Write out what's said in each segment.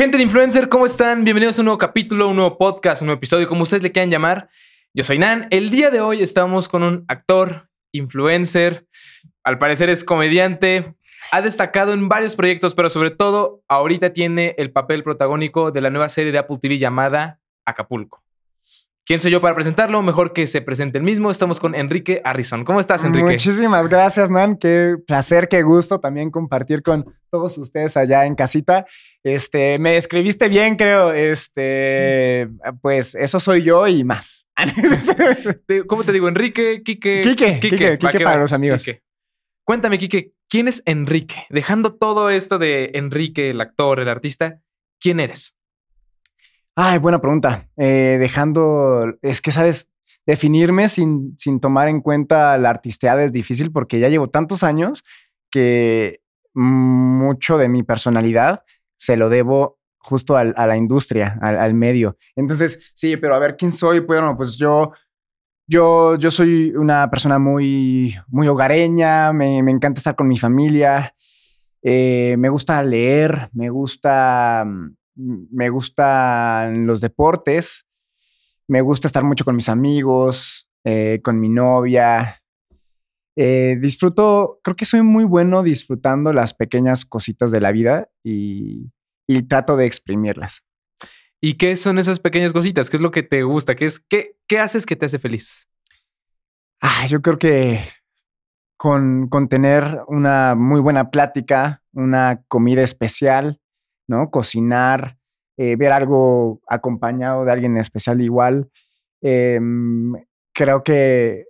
Gente de Influencer, ¿cómo están? Bienvenidos a un nuevo capítulo, un nuevo podcast, un nuevo episodio, como ustedes le quieran llamar. Yo soy Nan. El día de hoy estamos con un actor, influencer, al parecer es comediante, ha destacado en varios proyectos, pero sobre todo ahorita tiene el papel protagónico de la nueva serie de Apple TV llamada Acapulco. ¿Quién soy yo para presentarlo? Mejor que se presente el mismo. Estamos con Enrique Arrison. ¿Cómo estás, Enrique? Muchísimas gracias, Nan. Qué placer, qué gusto también compartir con todos ustedes allá en casita. Este, me escribiste bien, creo. Este, pues eso soy yo y más. ¿Cómo te digo? Enrique, Quique. Quique, Quique, Quique, para los amigos. Cuéntame, Quique, ¿quién es Enrique? Dejando todo esto de Enrique, el actor, el artista, ¿quién eres? Ay, buena pregunta. Eh, dejando, es que, ¿sabes? Definirme sin, sin tomar en cuenta la artisteada es difícil porque ya llevo tantos años que mucho de mi personalidad se lo debo justo a la industria, al, medio. Entonces, sí, pero a ver, ¿quién soy? Bueno, pues yo, yo, yo soy una persona muy, muy hogareña, me, encanta estar con mi familia, eh, me gusta leer, me gusta mm, me gustan los deportes, me gusta estar mucho con mis amigos, eh, con mi novia. Eh, disfruto, creo que soy muy bueno disfrutando las pequeñas cositas de la vida y, trato de exprimirlas. ¿Y qué son esas pequeñas cositas? ¿Qué es lo que te gusta? ¿Qué, es, qué, qué haces que te hace feliz? Ah, yo creo que con, con, tener una muy buena plática, una comida especial, ¿no? Cocinar, eh, ver algo acompañado de alguien especial igual. Em, creo que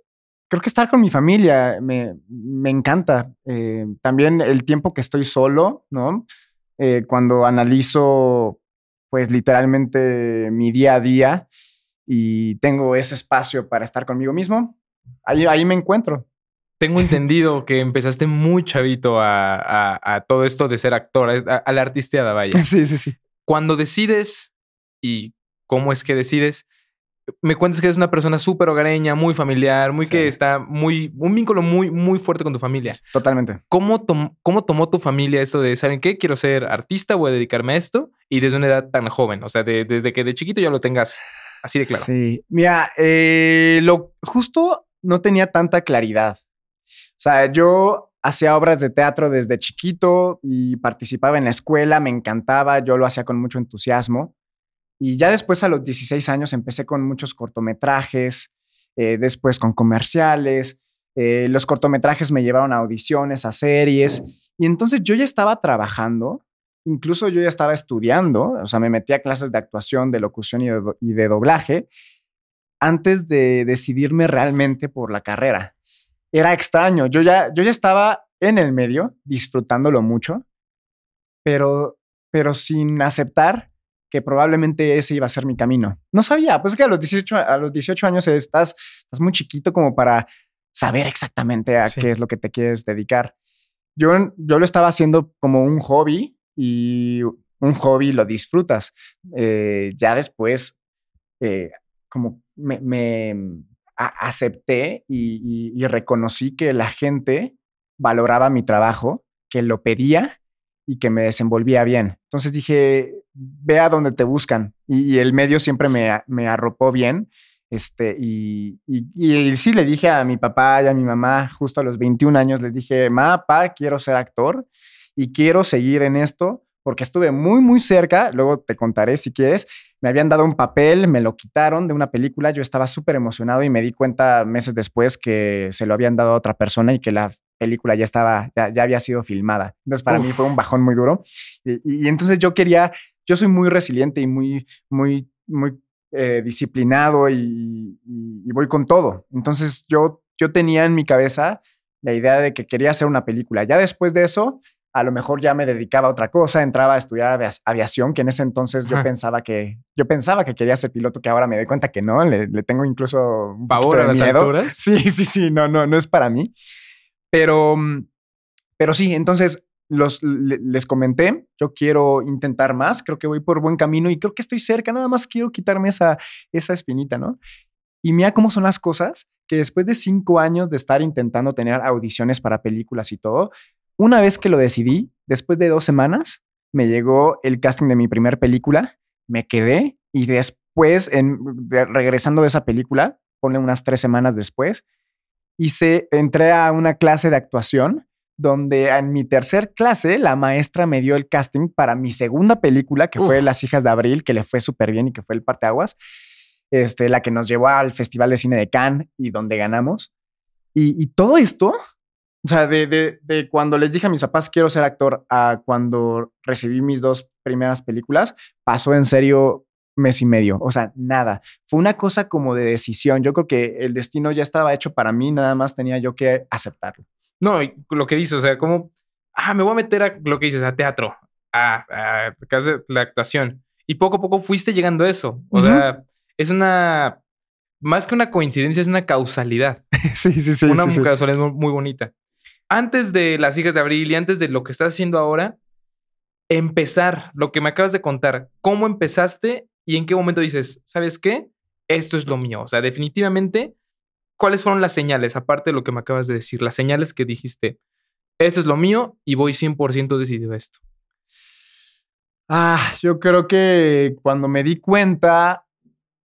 creo que estar con mi familia me, encanta. Eh, también el tiempo que estoy solo, ¿no? Eh, cuando analizo, pues literalmente mi día a día y tengo ese espacio para estar conmigo mismo, ahí, ahí me encuentro. Tengo entendido que empezaste muy chavito a, todo esto de ser actor, a, la artisteada, vaya. Sí, sí, sí. Cuando decides, y cómo es que decides, me cuentas que eres una persona súper hogareña, muy familiar, muy que está muy, un vínculo muy, muy fuerte con tu familia. Totalmente. ¿Cómo, ¿Cómo tomó tu familia esto de, ¿saben qué? Quiero ser artista, voy a dedicarme a esto y desde una edad tan joven, o sea, desde que de chiquito ya lo tengas así de claro. Sí, mira, eh, lo justo no tenía tanta claridad. Sea, yo hacía obras de teatro desde chiquito y participaba en la escuela, me encantaba, yo lo hacía con mucho entusiasmo. Y ya después a los 16 años empecé con muchos cortometrajes, eh, después con comerciales. Eh, los cortometrajes me llevaron a audiciones, a series. Y entonces yo ya estaba trabajando, incluso yo ya estaba estudiando, o sea, me metí a clases de actuación, de locución y de doblaje, antes de decidirme realmente por la carrera era extraño. Yo ya, yo ya estaba en el medio, disfrutándolo mucho, pero, pero sin aceptar que probablemente ese iba a ser mi camino. No sabía, pues que a los 18, a los 18 años estás, estás muy chiquito como para saber exactamente a qué es lo que te quieres dedicar. Yo, yo lo estaba haciendo como un hobby y un hobby lo disfrutas. Eh, ya después, eh, como me, acepté y, reconocí que la gente valoraba mi trabajo, que lo pedía y que me desenvolvía bien. Entonces dije, ve a donde te buscan. Y, el medio siempre me, arropó bien. Este, y, sí le dije a mi papá y a mi mamá, justo a los 21 años, les dije, ma, pa, quiero ser actor y quiero seguir en esto porque estuve muy, muy cerca, luego te contaré si quieres, me habían dado un papel, me lo quitaron de una película, yo estaba súper emocionado y me di cuenta meses después que se lo habían dado a otra persona y que la película ya estaba, ya, había sido filmada. Entonces para mí fue un bajón muy duro. Y, entonces yo quería, yo soy muy resiliente y muy, muy, muy eh, disciplinado y, y, voy con todo. Entonces yo, yo tenía en mi cabeza la idea de que quería hacer una película. Ya después de eso, a lo mejor ya me dedicaba a otra cosa, entraba a estudiar aviación, que en ese entonces yo pensaba que yo pensaba que quería ser piloto, que ahora me doy cuenta que no, le, tengo incluso un pavor a las alturas. Sí, sí, sí, no, no, no es para mí. Pero, pero sí, entonces los, les comenté, yo quiero intentar más, creo que voy por buen camino y creo que estoy cerca, nada más quiero quitarme esa, esa espinita, ¿no? Y mira cómo son las cosas, que después de cinco años de estar intentando tener audiciones para películas y todo, una vez que lo decidí, después de dos semanas, me llegó el casting de mi primer película, me quedé y después, en, regresando de esa película, ponle unas tres semanas después, hice, entré a una clase de actuación donde en mi tercer clase la maestra me dio el casting para mi segunda película, que fue Las hijas de Abril, que le fue súper bien y que fue el parteaguas, este, la que nos llevó al Festival de Cine de Cannes y donde ganamos. Y, todo esto, o sea, de, de, cuando les dije a mis papás quiero ser actor a cuando recibí mis dos primeras películas, pasó en serio mes y medio, o sea, nada. Fue una cosa como de decisión. Yo creo que el destino ya estaba hecho para mí, nada más tenía yo que aceptarlo. No, lo que dices, o sea, como, ah, me voy a meter a lo que dices, a teatro, a, a, la actuación. Y poco a poco fuiste llegando a eso. O sea, es una, más que una coincidencia, es una causalidad. sí, sí, sí. Una sí, causalidad muy bonita. Antes de Las hijas de Abril y antes de lo que estás haciendo ahora, empezar, lo que me acabas de contar, ¿cómo empezaste y en qué momento dices, ¿sabes qué? Esto es lo mío. O sea, definitivamente, ¿cuáles fueron las señales, aparte de lo que me acabas de decir? Las señales que dijiste, esto es lo mío y voy 100% decidido a esto. Ah, yo creo que cuando me di cuenta,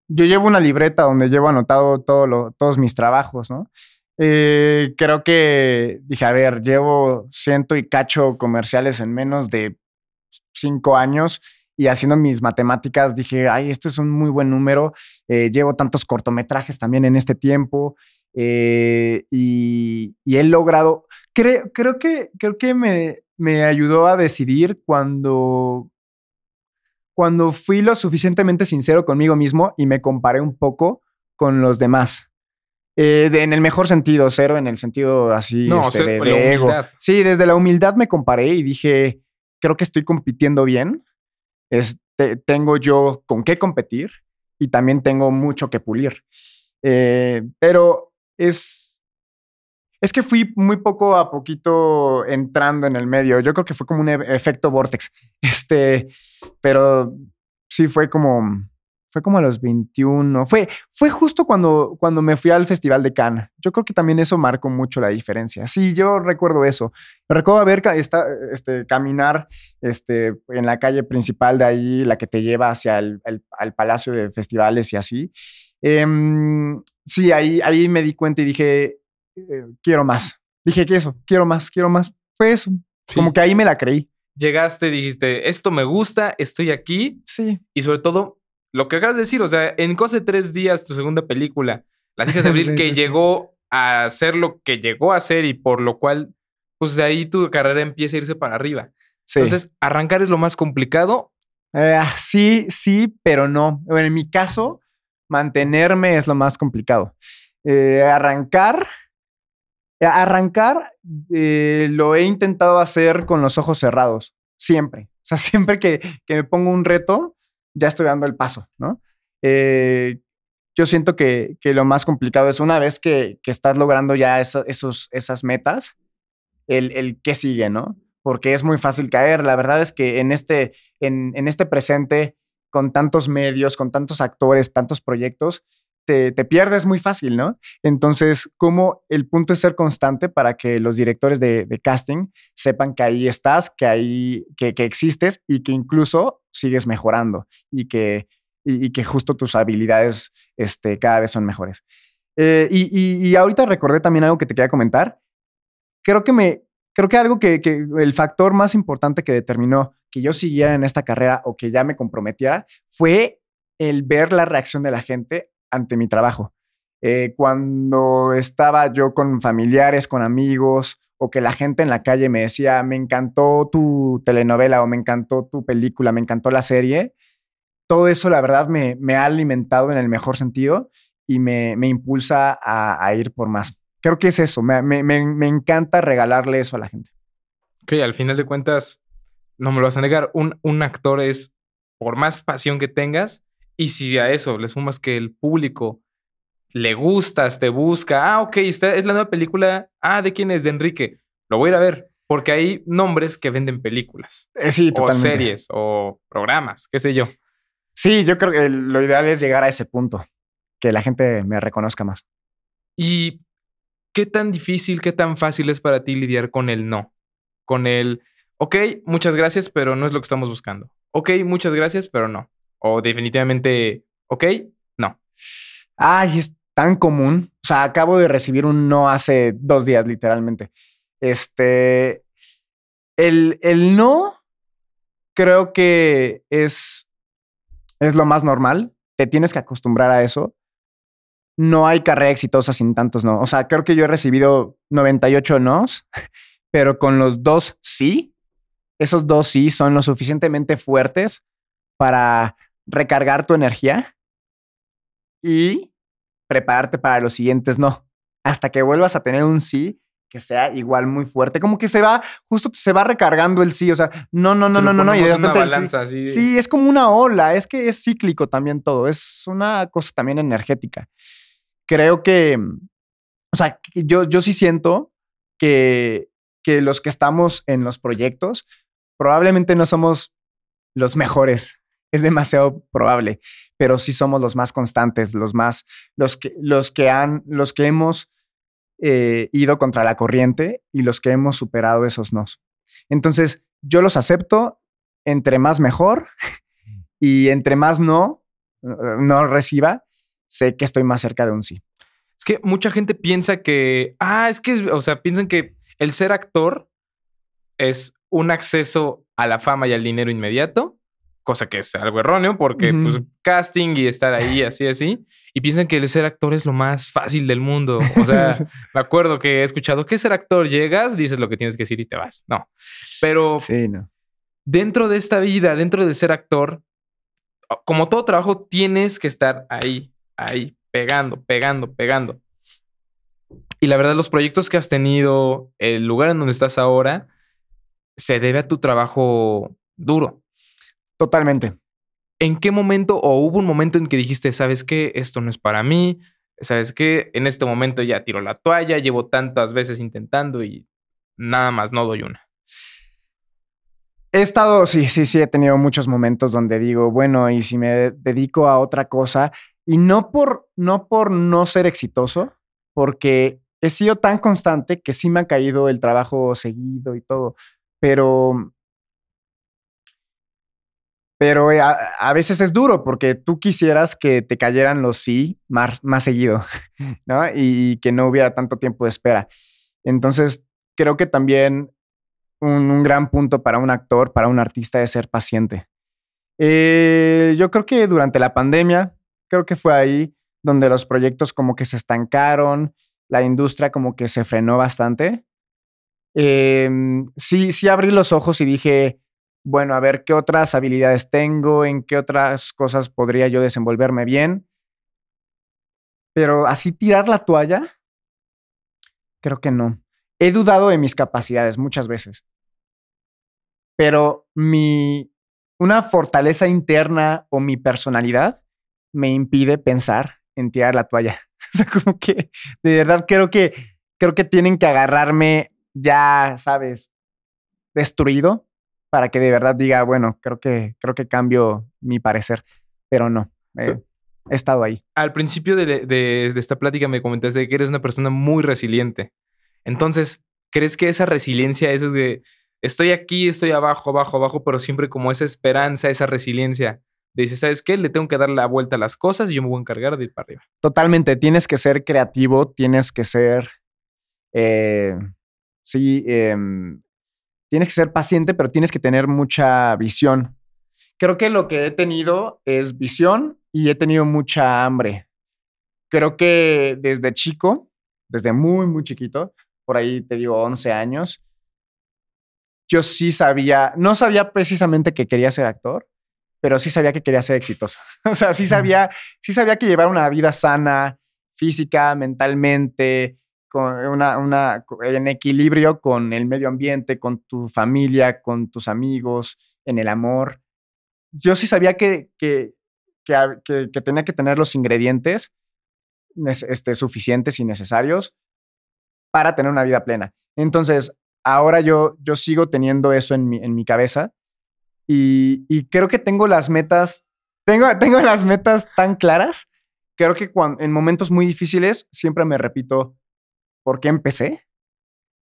yo llevo una libreta donde llevo anotado todo todos mis trabajos, ¿no? Eh, creo que dije, a ver, llevo ciento y cacho comerciales en menos de cinco años y haciendo mis matemáticas dije, ay, esto es un muy buen número, eh, llevo tantos cortometrajes también en este tiempo eh, y, he logrado, creo, creo que, creo que me, me ayudó a decidir cuando, cuando fui lo suficientemente sincero conmigo mismo y me comparé un poco con los demás. Eh, en el mejor sentido, cero en el sentido así no, este, de, ego. Sí, desde la humildad me comparé y dije, creo que estoy compitiendo bien este, tengo yo con qué competir y también tengo mucho que pulir. Eh, pero es, es que fui muy poco a poquito entrando en el medio. Yo creo que fue como un e, efecto vortex. Este, pero sí fue como fue como a los 21. Fue, fue justo cuando, cuando me fui al Festival de Cannes. Yo creo que también eso marcó mucho la diferencia. Sí, yo recuerdo eso. Recuerdo ver esta, este, caminar este, en la calle principal de ahí, la que te lleva hacia el, al Palacio de Festivales y así. Em, sí, ahí, ahí me di cuenta y dije, eh, quiero más. Dije que eso, quiero más, quiero más. Fue eso. Como que ahí me la creí. Llegaste, dijiste, esto me gusta, estoy aquí. Sí. Y sobre todo, lo que acabas de decir, o sea, en cosa de tres días, tu segunda película, Las hijas de Abril, que llegó a ser lo que llegó a ser y por lo cual, pues de ahí tu carrera empieza a irse para arriba. Entonces, arrancar es lo más complicado. Eh, sí, sí, pero no. en mi caso, mantenerme es lo más complicado. Eh, arrancar, eh, arrancar lo he intentado hacer con los ojos cerrados, siempre. O sea, siempre que, que me pongo un reto, ya estoy dando el paso, ¿no? Eh, yo siento que, lo más complicado es una vez que, estás logrando ya esos, esas metas, el, el qué sigue, ¿no? Porque es muy fácil caer. La verdad es que en este, en, en este presente, con tantos medios, con tantos actores, tantos proyectos, te, pierdes muy fácil, ¿no? Entonces, como el punto es ser constante para que los directores de, casting sepan que ahí estás, que ahí, que, existes y que incluso sigues mejorando y que, y, que justo tus habilidades este, cada vez son mejores. Eh, y, ahorita recordé también algo que te quería comentar. Creo que me, creo que algo que, que el factor más importante que determinó que yo siguiera en esta carrera o que ya me comprometiera fue el ver la reacción de la gente ante mi trabajo. Eh, cuando estaba yo con familiares, con amigos, o que la gente en la calle me decía, me encantó tu telenovela o me encantó tu película, me encantó la serie, todo eso la verdad me, ha alimentado en el mejor sentido y me, impulsa a, ir por más. Creo que es eso, me, encanta regalarle eso a la gente. Ok, al final de cuentas, no me lo vas a negar, un actor es, por más pasión que tengas, y si a eso le sumas que el público le gustas, te busca, ah, ok, esta es la nueva película, ah, ¿de quién es? De Enrique. Lo voy a ir a ver, porque hay nombres que venden películas. Eh, sí, o series, o programas, qué sé yo. Sí, yo creo que lo ideal es llegar a ese punto, que la gente me reconozca más. ¿Y qué tan difícil, qué tan fácil es para ti lidiar con el no? Con el, ok, muchas gracias, pero no es lo que estamos buscando. Ok, muchas gracias, pero no. O definitivamente, ok, no. Ay, es tan común. O sea, acabo de recibir un no hace dos días, literalmente. Este, el, el no creo que es, es lo más normal. Te tienes que acostumbrar a eso. No hay carrera exitosa sin tantos no. O sea, creo que yo he recibido 98 nos, pero con los dos sí, esos dos sí son lo suficientemente fuertes para recargar tu energía y prepararte para los siguientes no. Hasta que vuelvas a tener un sí que sea igual muy fuerte, como que se va, justo se va recargando el sí, o sea, no, no, no, no, no, no, y de repente balanza, sí, sí, es como una ola, es que es cíclico también todo, es una cosa también energética. Creo que, o sea, yo, yo sí siento que, que los que estamos en los proyectos probablemente no somos los mejores, es demasiado probable, pero sí somos los más constantes, los más, los que, los que han, los que hemos eh, ido contra la corriente y los que hemos superado esos nos. Entonces, yo los acepto, entre más mejor y entre más no, no reciba, sé que estoy más cerca de un sí. Es que mucha gente piensa que, ah, es que, o sea, piensan que el ser actor es un acceso a la fama y al dinero inmediato cosa que es algo erróneo porque pues casting y estar ahí así así y piensan que el ser actor es lo más fácil del mundo. O sea, me acuerdo que he escuchado que ser actor llegas, dices lo que tienes que decir y te vas. No. Pero sí, no. dentro de esta vida, dentro de ser actor, como todo trabajo tienes que estar ahí, ahí pegando, pegando, pegando. Y la verdad los proyectos que has tenido, el lugar en donde estás ahora se debe a tu trabajo duro. Totalmente. ¿En qué momento o hubo un momento en que dijiste, sabes qué, esto no es para mí? ¿Sabes qué? En este momento ya tiro la toalla, llevo tantas veces intentando y nada más no doy una. He estado, sí, sí, sí, he tenido muchos momentos donde digo, bueno, y si me dedico a otra cosa, y no por no, por no ser exitoso, porque he sido tan constante que sí me ha caído el trabajo seguido y todo, pero pero eh, a, veces es duro porque tú quisieras que te cayeran los sí más, más seguido, ¿no? Y, que no hubiera tanto tiempo de espera. Entonces, creo que también un, gran punto para un actor, para un artista, es ser paciente. Eh, yo creo que durante la pandemia, creo que fue ahí donde los proyectos como que se estancaron, la industria como que se frenó bastante. Em, sí, sí abrí los ojos y dije, bueno, a ver qué otras habilidades tengo, en qué otras cosas podría yo desenvolverme bien. Pero así tirar la toalla, creo que no. He dudado de mis capacidades muchas veces. Pero mi una fortaleza interna o mi personalidad me impide pensar en tirar la toalla. o sea, como que de verdad creo que creo que tienen que agarrarme ya, sabes, destruido para que de verdad diga, bueno, creo que, creo que cambio mi parecer, pero no. he estado ahí. Al principio de, esta plática me comentaste que eres una persona muy resiliente. Entonces, ¿crees que esa resiliencia es de estoy aquí, estoy abajo, abajo, abajo, pero siempre como esa esperanza, esa resiliencia? Dices, ¿sabes qué? Le tengo que dar la vuelta a las cosas y yo me voy a encargar de ir para arriba. Totalmente. Tienes que ser creativo, tienes que ser, eh, sí, em, tienes que ser paciente, pero tienes que tener mucha visión. Creo que lo que he tenido es visión y he tenido mucha hambre. Creo que desde chico, desde muy, muy chiquito, por ahí te digo 11 años, yo sí sabía, no sabía precisamente que quería ser actor, pero sí sabía que quería ser exitoso. o sea, sí sabía, sí sabía que llevar una vida sana, física, mentalmente, una, en equilibrio con el medio ambiente, con tu familia, con tus amigos, en el amor. Yo sí sabía que, que, que, tenía que tener los ingredientes este, suficientes y necesarios para tener una vida plena. Entonces, ahora yo, yo sigo teniendo eso en mi, en mi cabeza y, y creo que tengo las metas, tengo, tengo las metas tan claras. Creo que cuando, en momentos muy difíciles siempre me repito, por qué empecé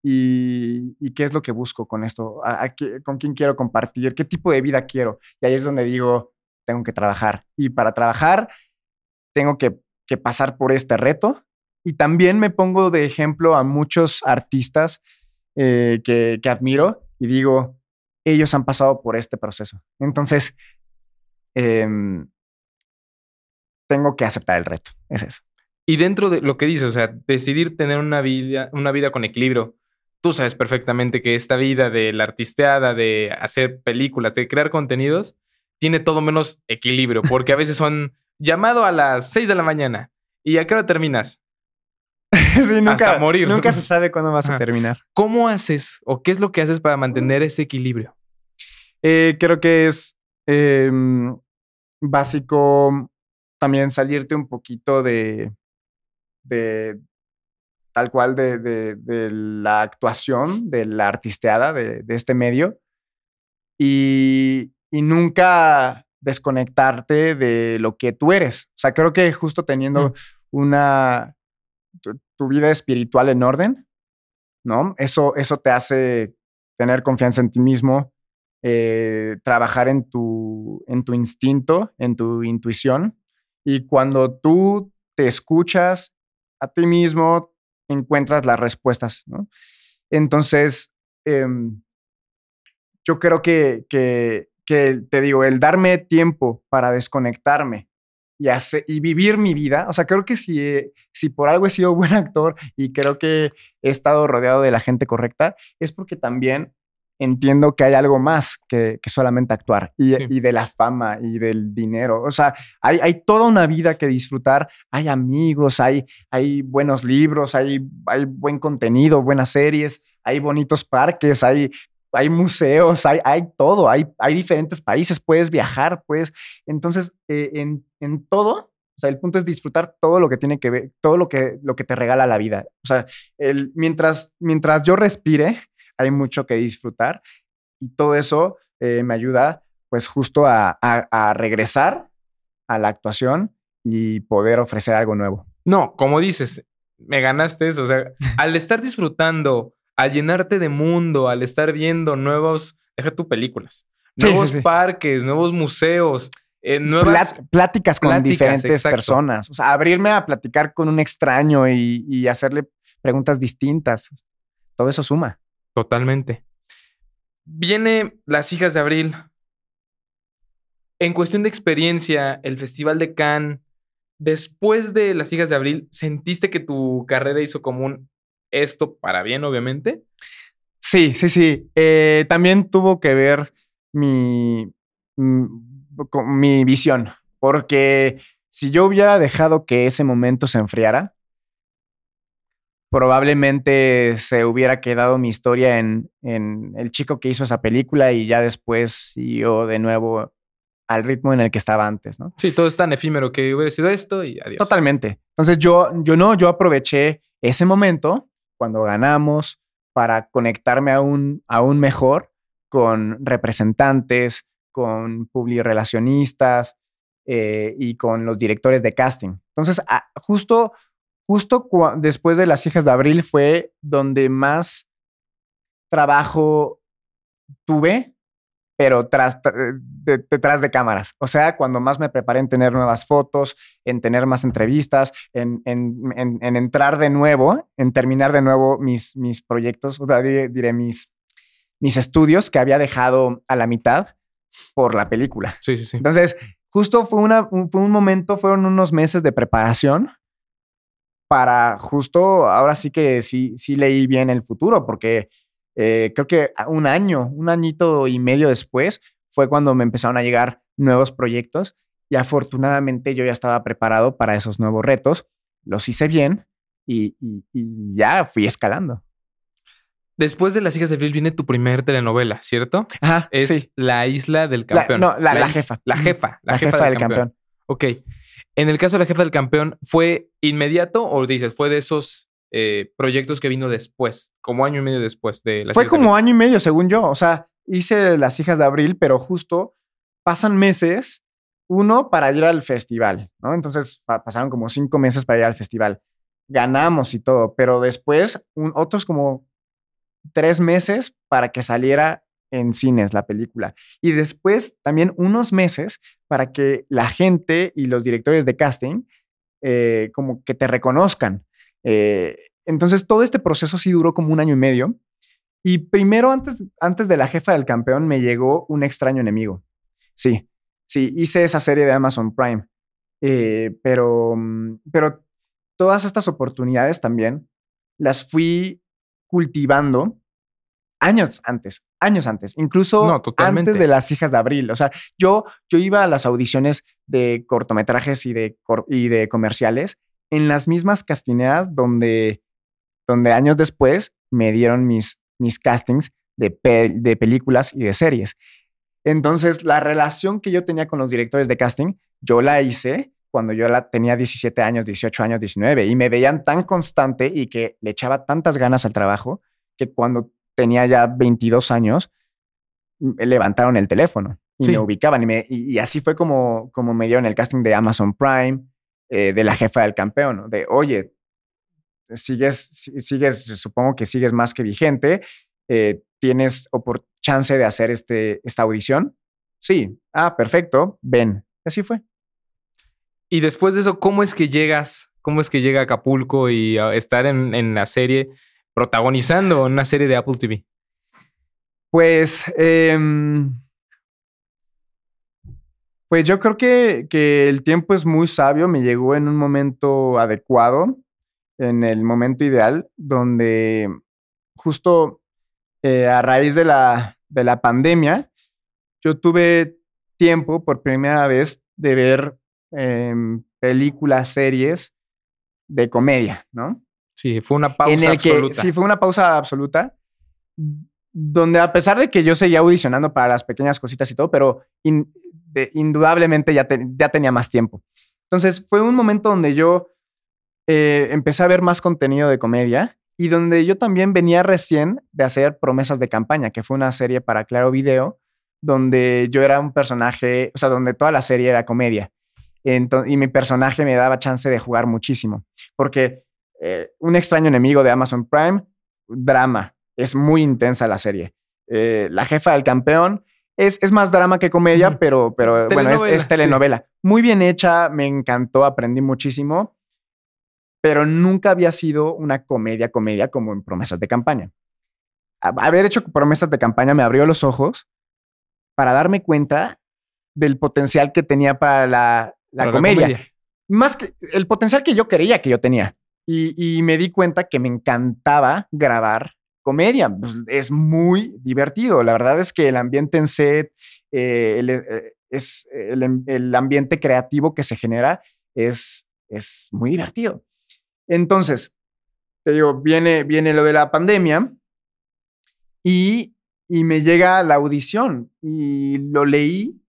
y, qué es lo que busco con esto, ¿A- a qué- con quién quiero compartir, qué tipo de vida quiero. Y ahí es donde digo, tengo que trabajar. Y para trabajar, tengo que, pasar por este reto. Y también me pongo de ejemplo a muchos artistas eh, que, que admiro y digo, ellos han pasado por este proceso. Entonces, em, tengo que aceptar el reto. Es eso. Y dentro de lo que dices, o sea, decidir tener una vida, una vida con equilibrio. Tú sabes perfectamente que esta vida de la artisteada, de hacer películas, de crear contenidos, tiene todo menos equilibrio, porque a veces son llamado a las 6 de la mañana. ¿Y a qué hora terminas? Sí, nunca, Hasta morir. Nunca se sabe cuándo vas a terminar. ¿Cómo haces o qué es lo que haces para mantener ese equilibrio? Eh, creo que es em, básico también salirte un poquito de, de tal cual de, de- de la actuación, de la artisteada de, de este medio y, y nunca desconectarte de lo que tú eres. O sea, creo que justo teniendo Mm. una, tu, tu vida espiritual en orden, ¿no? Eso, eso te hace tener confianza en ti mismo, eh, trabajar en tu, en tu instinto, en tu intuición. Y cuando tú te escuchas a ti mismo, encuentras las respuestas, ¿no? Entonces, em, yo creo que, que, que, te digo, el darme tiempo para desconectarme y, y vivir mi vida, o sea, creo que si, eh, si por algo he sido buen actor y creo que he estado rodeado de la gente correcta, es porque también entiendo que hay algo más que, que solamente actuar y, Sí. y de la fama y del dinero. O sea, hay, hay toda una vida que disfrutar, hay amigos, hay, hay buenos libros, hay, hay buen contenido, buenas series, hay bonitos parques, hay, hay museos, hay, hay todo, hay, hay diferentes países, puedes viajar, puedes. Entonces, eh, en, en todo, o sea, el punto es disfrutar todo lo que tiene que ver, todo lo que, lo que te regala la vida. O sea, el, mientras, mientras yo respire, hay mucho que disfrutar y todo eso eh, me ayuda pues justo a, a, a, regresar a la actuación y poder ofrecer algo nuevo. No, como dices, me ganaste eso. O sea, al estar disfrutando, al llenarte de mundo, al estar viendo nuevos, deja tu películas, nuevos sí, sí, sí. parques, nuevos museos, eh, nuevas pláticas con pláticas, diferentes exacto. personas. O sea, abrirme a platicar con un extraño y, y hacerle preguntas distintas. Todo eso suma. Totalmente. Viene Las Hijas de Abril. En cuestión de experiencia, el Festival de Cannes, después de Las Hijas de Abril, ¿sentiste que tu carrera hizo común esto para bien, obviamente? Sí, sí, sí. Eh, también tuvo que ver mi, mi visión, porque si yo hubiera dejado que ese momento se enfriara, probablemente se hubiera quedado mi historia en, en, el chico que hizo esa película y ya después yo de nuevo al ritmo en el que estaba antes, ¿no? Sí, todo es tan efímero que hubiera sido esto y adiós. Totalmente. Entonces yo, yo no, yo aproveché ese momento cuando ganamos para conectarme aún, aún mejor con representantes, con publirelacionistas eh, y con los directores de casting. Entonces, a, justo justo después de Las Hijas de Abril fue donde más trabajo tuve, pero tras, de, detrás de cámaras. O sea, cuando más me preparé en tener nuevas fotos, en tener más entrevistas, en, en, en, en entrar de nuevo, en terminar de nuevo mis, mis proyectos, o sea, diré, diré mis, mis estudios que había dejado a la mitad por la película. Sí, sí, sí. Entonces, justo fue, una, un, fue un momento, fueron unos meses de preparación para justo, ahora sí que sí, sí leí bien el futuro, porque eh, creo que un año, un añito y medio después fue cuando me empezaron a llegar nuevos proyectos y afortunadamente yo ya estaba preparado para esos nuevos retos, los hice bien y, y, y ya fui escalando. Después de Las hijas de Abril viene tu primer telenovela, ¿cierto? Ajá, es sí. La Isla del Campeón. La, no, la, la, la, jefa. La jefa. La, la jefa, jefa, del, del campeón. campeón. Ok. En el caso de la jefa del campeón, ¿fue inmediato o dices, fue de esos eh, proyectos que vino después, como año y medio después de las Fue como año y medio, según yo. O sea, hice las hijas de abril, pero justo pasan meses, uno para ir al festival, ¿no? Entonces pa pasaron como cinco meses para ir al festival. Ganamos y todo, pero después un, otros como tres meses para que saliera en cines la película. Y después también unos meses para que la gente y los directores de casting eh, como que te reconozcan. Eh, entonces todo este proceso sí duró como un año y medio. Y primero, antes, antes de la jefa del campeón, me llegó un extraño enemigo. Sí, sí, hice esa serie de Amazon Prime. Eh, pero, mm, pero todas estas oportunidades también las fui cultivando años antes, años antes, incluso antes de las hijas de abril. O sea, yo, yo iba a las audiciones de cortometrajes y de, y de comerciales en las mismas castineas donde, donde años después me dieron mis, mis castings de, de películas y de series. Entonces, la relación que yo tenía con los directores de casting, yo la hice cuando yo la tenía 17 años, 18 años, 19 y me veían tan constante y que le echaba tantas ganas al trabajo que cuando tenía ya 22 años, levantaron el teléfono y me ubicaban. Y, me, y, así fue como, como me dieron el casting de Amazon Prime, eh, de la jefa del campeón, de, oye, sigues, sigues, supongo que sigues más que vigente, eh, tienes chance de hacer este, esta audición. Sí, ah, perfecto, ven. Así fue. Y después de eso, ¿cómo es que llegas? ¿Cómo es que llega a Acapulco y a estar en, en la serie? Protagonizando una serie de Apple TV? Pues, em, pues yo creo que, que, el tiempo es muy sabio, me llegó en un momento adecuado, en el momento ideal, donde justo eh, a raíz de la, de la pandemia, yo tuve tiempo por primera vez de ver em, películas, series de comedia, ¿no? Sí, fue una pausa absoluta. sí, fue una pausa absoluta. Donde a pesar de que yo seguía audicionando para las pequeñas cositas y todo, pero indudablemente ya, ya tenía más tiempo. Entonces fue un momento donde yo eh, empecé a ver más contenido de comedia y donde yo también venía recién de hacer Promesas de Campaña, que fue una serie para Claro Video, donde yo era un personaje, o sea, donde toda la serie era comedia. y mi personaje me daba chance de jugar muchísimo, porque eh, un extraño enemigo de Amazon Prime, drama. Es muy intensa la serie. Eh, la jefa del campeón es, es más drama que comedia, pero, pero bueno, es, telenovela. Muy bien hecha, me encantó, aprendí muchísimo, pero nunca había sido una comedia, comedia como en promesas de campaña. Haber hecho promesas de campaña me abrió los ojos para darme cuenta del potencial que tenía para la, la comedia. Más que el potencial que yo creía que yo tenía. Y, me di cuenta que me encantaba grabar comedia. Pues, es muy divertido. La verdad es que el ambiente en set, eh, el, eh, es, el, ambiente creativo que se genera es, es muy divertido. Entonces, te digo, viene, viene lo de la pandemia y, y me llega la audición y lo leí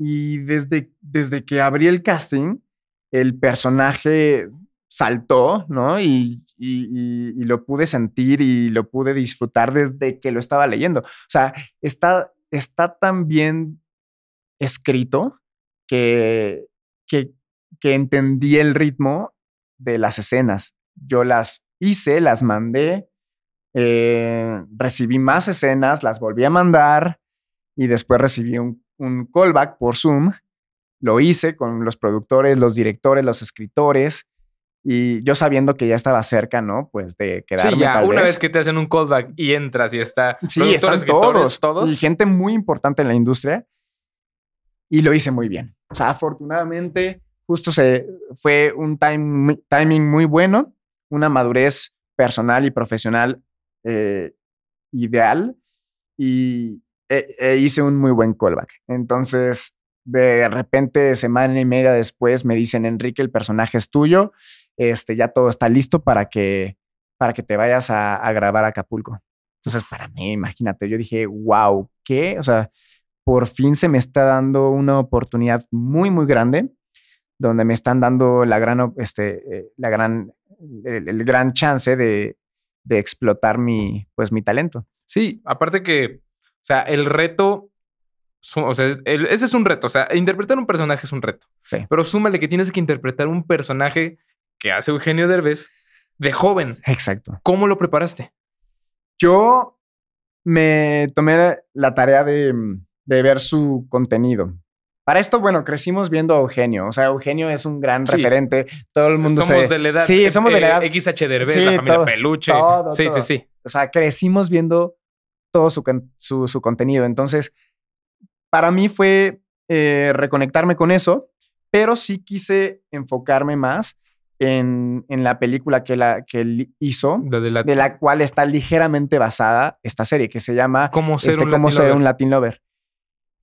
y desde, desde que abrí el casting, el personaje saltó, ¿no? Y, lo pude sentir y lo pude disfrutar desde que lo estaba leyendo. O sea, está, está tan bien escrito que, que, entendí el ritmo de las escenas. Yo las hice, las mandé, eh, recibí más escenas, las volví a mandar y después recibí un, un callback por Zoom. Lo hice con los productores, los directores, los escritores y yo sabiendo que ya estaba cerca, ¿no? Pues de quedarme. Sí, ya, una vez. que te hacen un callback y entras y está. Sí, están todos, todos. Y gente muy importante en la industria. Y lo hice muy bien. O sea, afortunadamente, justo se fue un time, timing muy bueno, una madurez personal y profesional eh, ideal. Y e, e hice un muy buen callback. Entonces, de repente, semana y media después, me dicen, Enrique, el personaje es tuyo este, ya todo está listo para que, para que te vayas a, grabar a Acapulco. Entonces, para mí, imagínate, yo dije, wow, ¿qué? O sea, por fin se me está dando una oportunidad muy, muy grande, donde me están dando la gran, este, eh, la gran, el, gran chance de, de, explotar mi, pues, mi talento. Sí, aparte que, o sea, el reto, o sea, ese es un reto, o sea, interpretar un personaje es un reto. Sí. Pero súmale que tienes que interpretar un personaje que hace Eugenio Derbez de joven. Exacto. ¿Cómo lo preparaste? Yo me tomé la tarea de, de ver su contenido. Para esto, bueno, crecimos viendo a Eugenio. O sea, Eugenio es un gran Sí. referente. Todo el mundo somos se- de la edad. Sí, somos de la edad. eh, XH Derbez, Sí, la familia Peluche. todo, sí, todo. sí, sí. O sea, crecimos viendo todo su, su, su contenido. Entonces, para mí fue eh, reconectarme con eso, pero sí quise enfocarme más en, en la película que, la, que él hizo, De, la, de la cual está ligeramente basada esta serie, que se llama ¿Cómo ser este, un Cómo Latin ser un Latin Lover.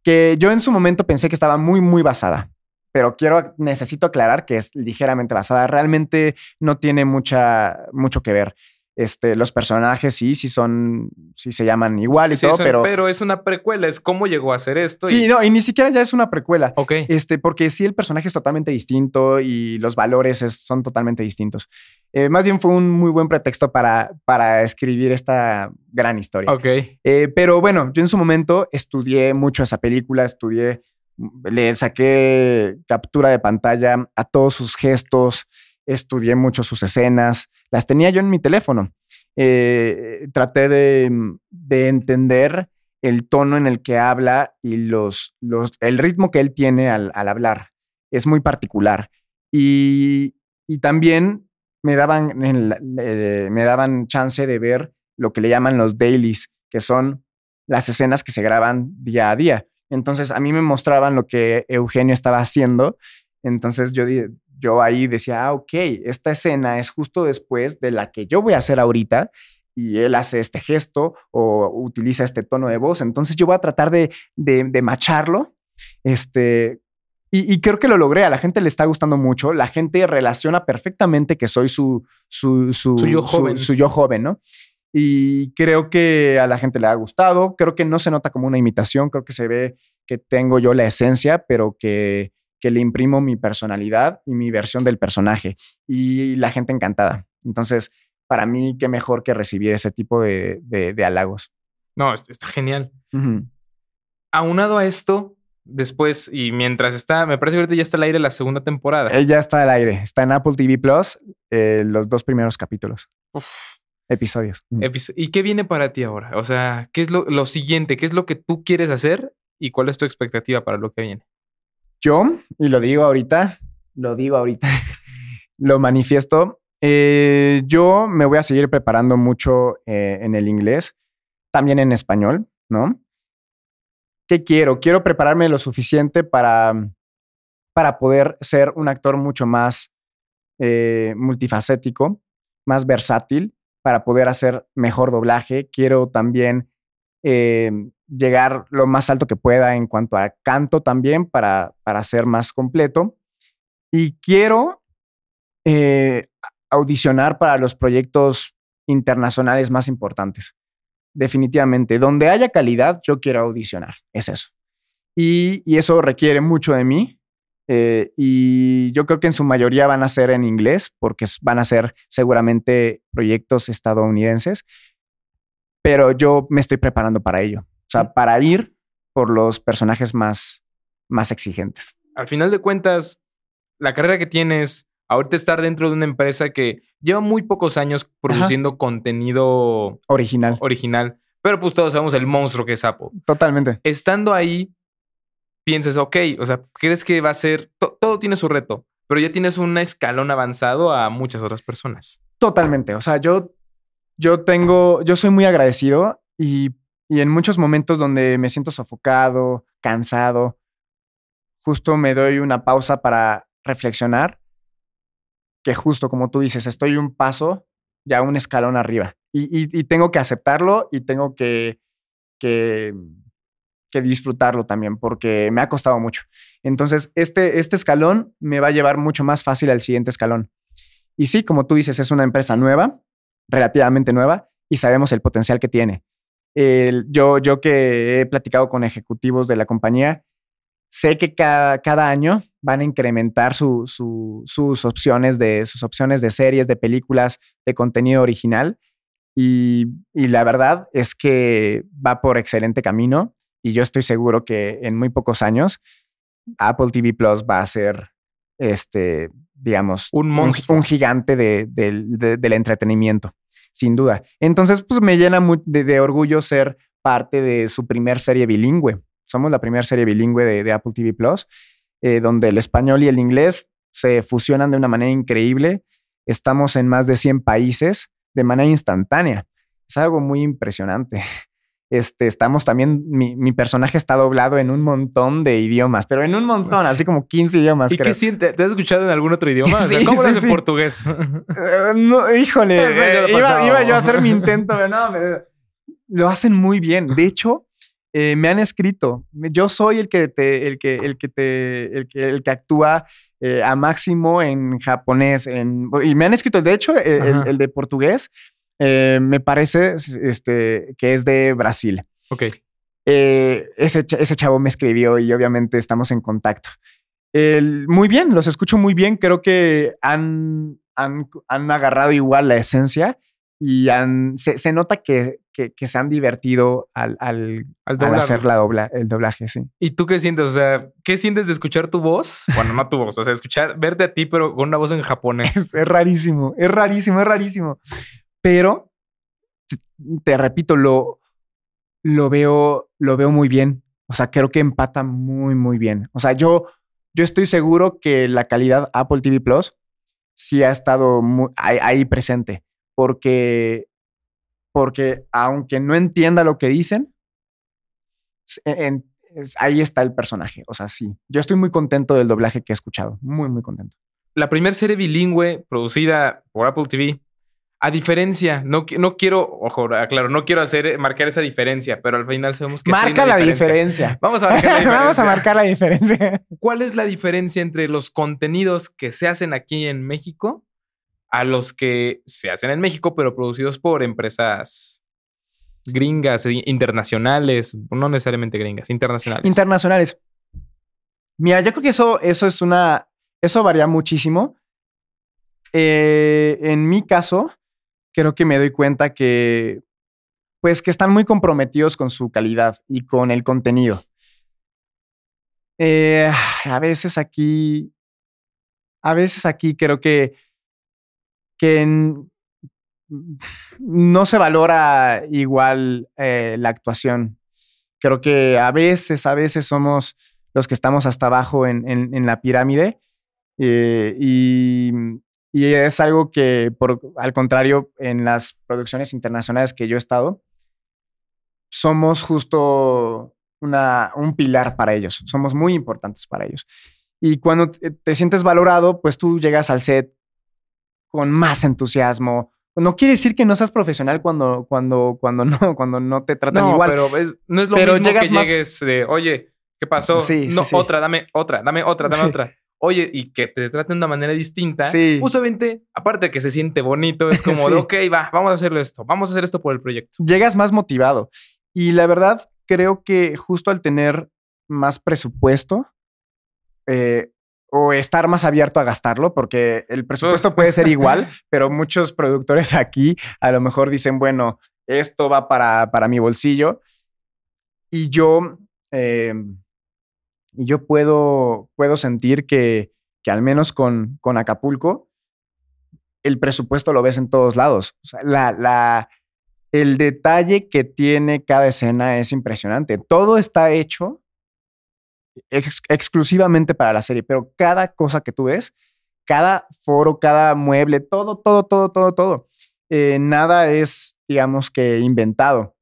Que yo en su momento pensé que estaba muy, muy basada. Pero quiero, necesito aclarar que es ligeramente basada. Realmente no tiene mucha, mucho que ver. Este, los personajes sí, sí son, sí se llaman igual y Sí, todo, es un- pero, pero es una precuela, es cómo llegó a hacer esto. sí, y- no, y ni siquiera ya es una precuela. Ok. Este, porque sí, el personaje es totalmente distinto y los valores es- son totalmente distintos. Eh, más bien fue un muy buen pretexto para, para escribir esta gran historia. Ok. Eh, pero bueno, yo en su momento estudié mucho esa película, estudié, le saqué captura de pantalla a todos sus gestos, estudié mucho sus escenas, las tenía yo en mi teléfono. Eh, traté de, de entender el tono en el que habla y los, los, el ritmo que él tiene al, hablar. Es muy particular. Y, y también me daban, eh, me daban chance de ver lo que le llaman los dailies, que son las escenas que se graban día a día. Entonces a mí me mostraban lo que Eugenio estaba haciendo. Entonces yo, di- yo ahí decía, ah, ok, esta escena es justo después de la que yo voy a hacer ahorita y él hace este gesto o utiliza este tono de voz. Entonces yo voy a tratar de, de, de macharlo. Este, y, y creo que lo logré. A la gente le está gustando mucho. La gente relaciona perfectamente que soy su, su, su, Su yo joven. su yo joven, ¿no? Y creo que a la gente le ha gustado. Creo que no se nota como una imitación. Creo que se ve que tengo yo la esencia, pero que, que le imprimo mi personalidad y mi versión del personaje. Y la gente encantada. Entonces, para mí, qué mejor que recibir ese tipo de, de- de halagos. No, est- está genial. Aunado a esto, después y mientras está, me parece que ahorita ya está al aire la segunda temporada. Él ya está al aire. Está en Apple TV Plus, eh, los dos primeros capítulos, Uf. episodios. ¿Y qué viene para ti ahora? O sea, ¿qué es lo, lo siguiente? ¿Qué es lo que tú quieres hacer? ¿Y cuál es tu expectativa para lo que viene? Yo, y lo digo ahorita, lo digo ahorita, lo manifiesto, eh, yo me voy a seguir preparando mucho eh, en el inglés, también en español, ¿no? ¿Qué quiero? Quiero prepararme lo suficiente para, para poder ser un actor mucho más eh, multifacético, más versátil, para poder hacer mejor doblaje. Quiero también eh, llegar lo más alto que pueda en cuanto a canto también para, para ser más completo. Y quiero eh, audicionar para los proyectos internacionales más importantes. Definitivamente, donde haya calidad, yo quiero audicionar. Es eso. Y, y eso requiere mucho de mí. eh, y yo creo que en su mayoría van a ser en inglés, porque van a ser seguramente proyectos estadounidenses. Pero yo me estoy preparando para ello. O sea, para ir por los personajes más, más exigentes. Al final de cuentas, la carrera que tienes, ahorita estar dentro de una empresa que lleva muy pocos años produciendo contenido Original. original, pero pues todos sabemos el monstruo que es Apple. Totalmente. Estando ahí, piensas, ok, o sea, crees que va a ser, to- todo tiene su reto, pero ya tienes un escalón avanzado a muchas otras personas. Totalmente. O sea, yo, yo tengo, yo soy muy agradecido y, y en muchos momentos donde me siento sofocado, cansado, justo me doy una pausa para reflexionar que justo como tú dices, estoy un paso, ya un escalón arriba. Y, y- tengo que aceptarlo y tengo que, que, que disfrutarlo también, porque me ha costado mucho. Entonces, este, este escalón me va a llevar mucho más fácil al siguiente escalón. Y sí, como tú dices, es una empresa nueva, relativamente nueva, y sabemos el potencial que tiene. Yo, yo que he platicado con ejecutivos de la compañía, sé que cada, cada año van a incrementar su- su- sus, opciones de, sus opciones de series, de películas, de contenido original. Y, y la verdad es que va por excelente camino y yo estoy seguro que en muy pocos años Apple TV Plus va a ser, este, digamos, Un un, monstruo. un gigante de- del- de- del entretenimiento, sin duda. Entonces, pues me llena de, de orgullo ser parte de su primer serie bilingüe. Somos la primera serie bilingüe de, de Apple TV Plus, eh, donde el español y el inglés se fusionan de una manera increíble. Estamos en más de 100 países de manera instantánea. Es algo muy impresionante. Este, estamos también, mi, mi, personaje está doblado en un montón de idiomas, pero en un montón, así como 15 idiomas. ¿Y qué sientes? ¿Te has escuchado en algún otro idioma? sí, ¿Cómo sí, lo sí. en portugués? Uh, no, híjole, eh, iba, iba, yo a hacer mi intento, pero no, pero lo hacen muy bien. De hecho, eh, me han escrito. Yo soy el que te, el que, el que te, el que, el que actúa eh, a máximo en japonés. En, y me han escrito, de hecho, el de portugués eh, me parece este, que es de Brasil. Ok. Eh, ese, ese, chavo me escribió y obviamente estamos en contacto. El, muy bien, los escucho muy bien. Creo que han, han, han agarrado igual la esencia y han, se, se nota que, que, que, se han divertido al, al, al, al hacer la dobla, el doblaje, sí. ¿Y tú qué sientes? O sea, ¿qué sientes de escuchar tu voz? Bueno, no tu voz, o sea, escuchar, verte a ti, pero con una voz en japonés. es, es rarísimo, es rarísimo, es rarísimo pero te, repito, lo, lo, veo, lo veo muy bien. O sea, creo que empata muy, muy bien. O sea, yo, yo estoy seguro que la calidad Apple TV Plus sí ha estado muy, ahí, presente, porque, porque aunque no entienda lo que dicen, en, es, ahí está el personaje. O sea, sí, yo estoy muy contento del doblaje que he escuchado, muy, muy contento. La primera serie bilingüe producida por Apple TV a diferencia, no, no quiero, ojo, claro, no quiero hacer, marcar esa diferencia, pero al final sabemos que Marca la diferencia. diferencia. Vamos a marcar la diferencia. Vamos a marcar la diferencia. ¿Cuál es la diferencia entre los contenidos que se hacen aquí en México a los que se hacen en México, pero producidos por empresas gringas, internacionales, no necesariamente gringas, internacionales? Internacionales. Mira, yo creo que eso, eso es una, eso varía muchísimo. Eh, en mi caso, creo que me doy cuenta que, pues, que están muy comprometidos con su calidad y con el contenido. Eh, a veces aquí, a veces aquí creo que, que no se valora igual eh, la actuación. Creo que a veces, a veces somos los que estamos hasta abajo en, en, la pirámide eh, y, y es algo que, por, al contrario, en las producciones internacionales que yo he estado, somos justo una, un pilar para ellos. Somos muy importantes para ellos. Y cuando te, te sientes valorado, pues tú llegas al set con más entusiasmo, no quiere decir que no seas profesional cuando, cuando, cuando, no, cuando no te tratan no, igual. Pero es, no es lo pero mismo que más... llegues de, oye, ¿qué pasó? Sí, no, sí, sí. otra, dame otra, dame otra, dame otra oye, y que te traten de una manera distinta, sí. usualmente, aparte de que se siente bonito, es como, sí. de, ok, va, vamos a hacerlo esto, vamos a hacer esto por el proyecto. Llegas más motivado. Y la verdad, creo que justo al tener más presupuesto eh, o estar más abierto a gastarlo, porque el presupuesto puede ser igual, pero muchos productores aquí a lo mejor dicen, bueno, esto va para, para mi bolsillo. Y yo... Eh, y yo puedo, puedo sentir que, que al menos con, con, Acapulco, el presupuesto lo ves en todos lados. La, la, el detalle que tiene cada escena es impresionante. Todo está hecho ex exclusivamente para la serie, pero cada cosa que tú ves, cada foro, cada mueble, todo, todo, todo, todo, todo, eh, nada es, digamos que, inventado.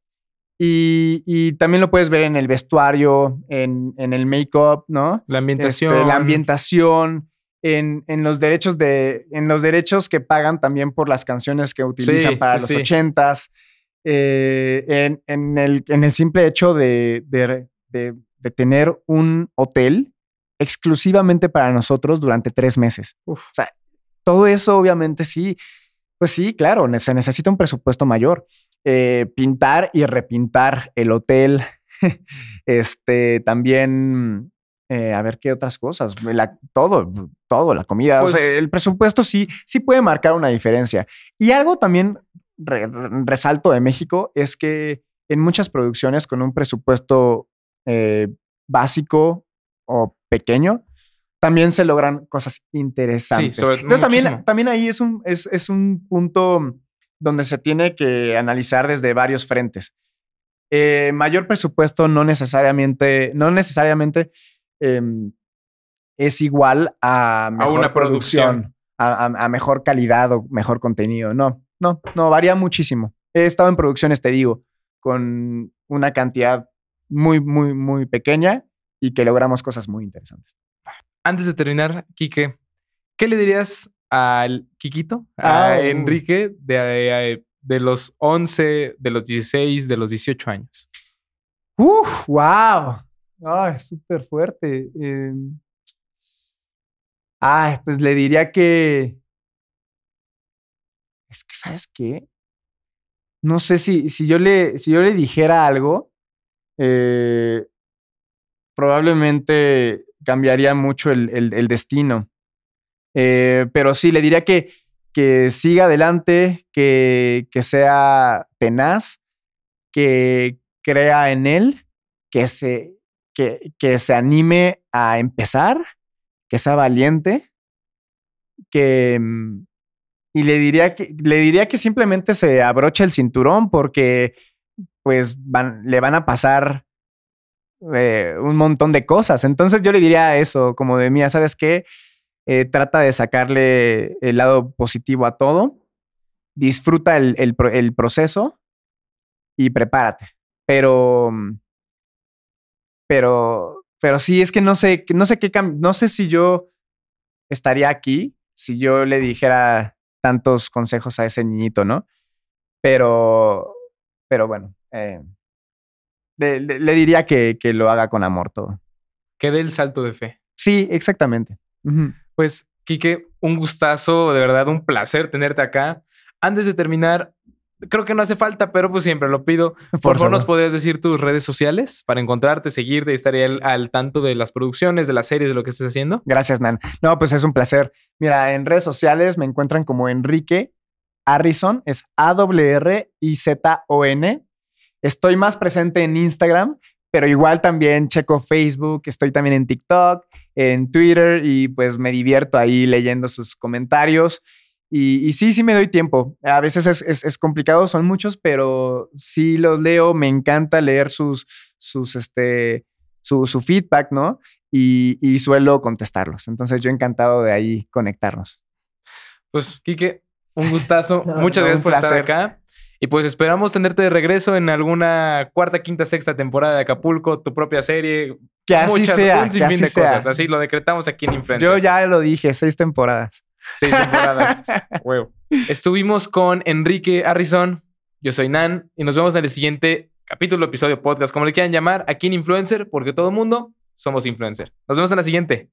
Y, y, también lo puedes ver en el vestuario, en, en el make-up, ¿no? La ambientación. Este, la ambientación, en, en, los derechos de, en los derechos que pagan también por las canciones que utilizan sí, para sí, los ochentas. Eh, en, en, el, en el simple hecho de, de, de, de, tener un hotel exclusivamente para nosotros durante tres meses. Uf. O sea, todo eso obviamente sí, pues sí, claro, se necesita un presupuesto mayor eh, pintar y repintar el hotel. este también, eh, a ver qué otras cosas, la, todo, todo, la comida. Pues, o sea, el presupuesto sí, sí puede marcar una diferencia. Y algo también re, resalto de México es que en muchas producciones con un presupuesto eh, básico o pequeño, también se logran cosas interesantes. Sí, Entonces también, también ahí es un, es, es un punto donde se tiene que analizar desde varios frentes. Eh, mayor presupuesto no necesariamente, no necesariamente em, es igual a mejor una producción. a, a- a mejor calidad o mejor contenido. No, no, no, varía muchísimo. He estado en producciones, te digo, con una cantidad muy, muy, muy pequeña y que logramos cosas muy interesantes. Antes de terminar, Quique, ¿qué le dirías al Quiquito, a Ah, uh. Enrique, de, de los 11, de los 16, de los 18 años? ¡Uf! ¡Wow! Ay, súper fuerte. Eh, ay, pues le diría que. Es que, ¿sabes qué? No sé si, si, yo, le, si yo le dijera algo, eh, probablemente cambiaría mucho el, el- el destino. Eh, pero sí, le diría que, que siga adelante, que, que sea tenaz, que crea en él, que se, que, que se anime a empezar, que sea valiente, que... mm, Y le diría que, le diría que simplemente se abroche el cinturón porque pues le van a pasar eh, un montón de cosas. Entonces yo le diría eso, como de mía, ¿sabes qué? Eh, trata de sacarle el lado positivo a todo, disfruta el, el pro- el proceso y prepárate. Pero, mm, pero, pero sí, es que no sé, no sé qué, no sé si yo estaría aquí si yo le dijera tantos consejos a ese niñito, ¿no? Pero, pero bueno, eh, le, le- le diría que, que lo haga con amor todo. Que dé el salto de fe. Sí, exactamente. Pues, Quique, un gustazo, de verdad, un placer tenerte acá. Antes de terminar, creo que no hace falta, pero pues siempre lo pido. Por, favor, ¿nos podrías decir tus redes sociales para encontrarte, seguirte y estar ahí al, al tanto de las producciones, de las series, de lo que estés haciendo? Gracias, Nan. No, pues es un placer. Mira, en redes sociales me encuentran como Enrique Harrison, es A-W-R-I-Z-O-N. Estoy más presente en Instagram, pero igual también checo Facebook, estoy también en TikTok, en Twitter y pues me divierto ahí leyendo sus comentarios. Y, y sí, sí me doy tiempo. A veces es, es- es complicado, son muchos, pero sí los leo. Me encanta leer sus, sus, este, su, su feedback, ¿no? y, y suelo contestarlos. Entonces yo encantado de ahí conectarnos. Pues, Quique, un gustazo. No, Muchas no, gracias por estar acá. Y pues esperamos tenerte de regreso en alguna cuarta, quinta, sexta temporada de Acapulco, tu propia serie. Que así muchas, sea, un que sinfín así de sea. cosas. Así lo decretamos aquí en Influencer. Yo ya lo dije, seis temporadas. Seis temporadas. Huevo. Estuvimos con Enrique Harrison. Yo soy Nan y nos vemos en el siguiente capítulo, episodio, podcast, como le quieran llamar, aquí en Influencer, porque todo el mundo somos influencer. Nos vemos en la siguiente.